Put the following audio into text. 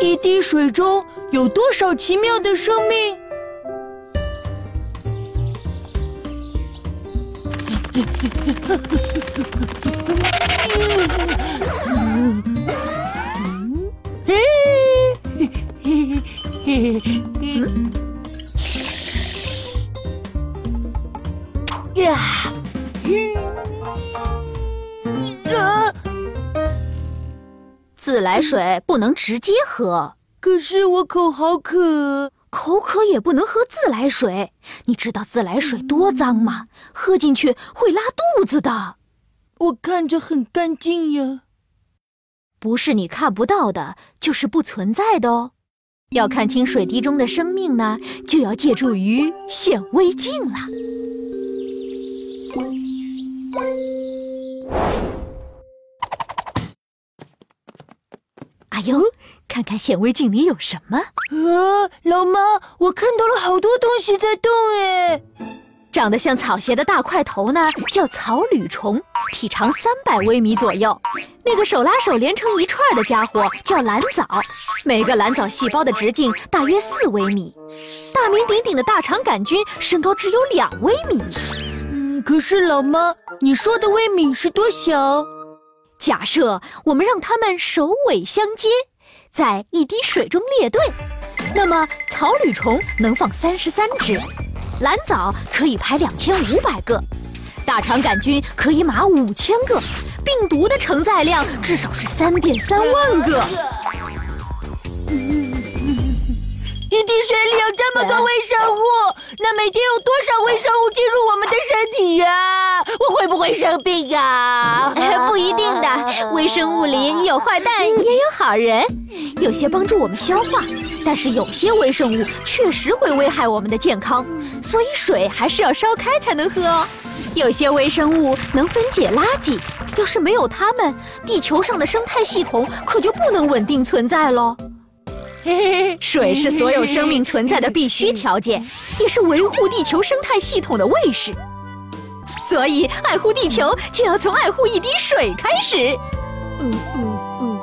一滴水中有多少奇妙的生命？呀！自来水 不能直接喝，可是我口好渴，口渴也不能喝自来水。你知道自来水多脏吗？喝进去会拉肚子的。我看着很干净呀，不是你看不到的，就是不存在的哦。要看清水滴中的生命呢，就要借助于显微镜了。哎呦，看看显微镜里有什么？啊，老妈，我看到了好多东西在动哎！长得像草鞋的大块头呢，叫草履虫，体长三百微米左右。那个手拉手连成一串的家伙叫蓝藻，每个蓝藻细胞的直径大约四微米。大名鼎鼎的大肠杆菌身高只有两微米。嗯，可是老妈，你说的微米是多小？假设我们让它们首尾相接，在一滴水中列队，那么草履虫能放三十三只。蓝藻可以排两千五百个，大肠杆菌可以码五千个，病毒的承载量至少是三点三万个。一滴水里有这么多微生每天有多少微生物进入我们的身体呀？我会不会生病啊？不一定的，微生物里有坏蛋 也有好人，有些帮助我们消化，但是有些微生物确实会危害我们的健康，所以水还是要烧开才能喝哦。有些微生物能分解垃圾，要是没有它们，地球上的生态系统可就不能稳定存在喽。水是所有生命存在的必须条件，也是维护地球生态系统的卫士。所以，爱护地球就要从爱护一滴水开始。嗯嗯。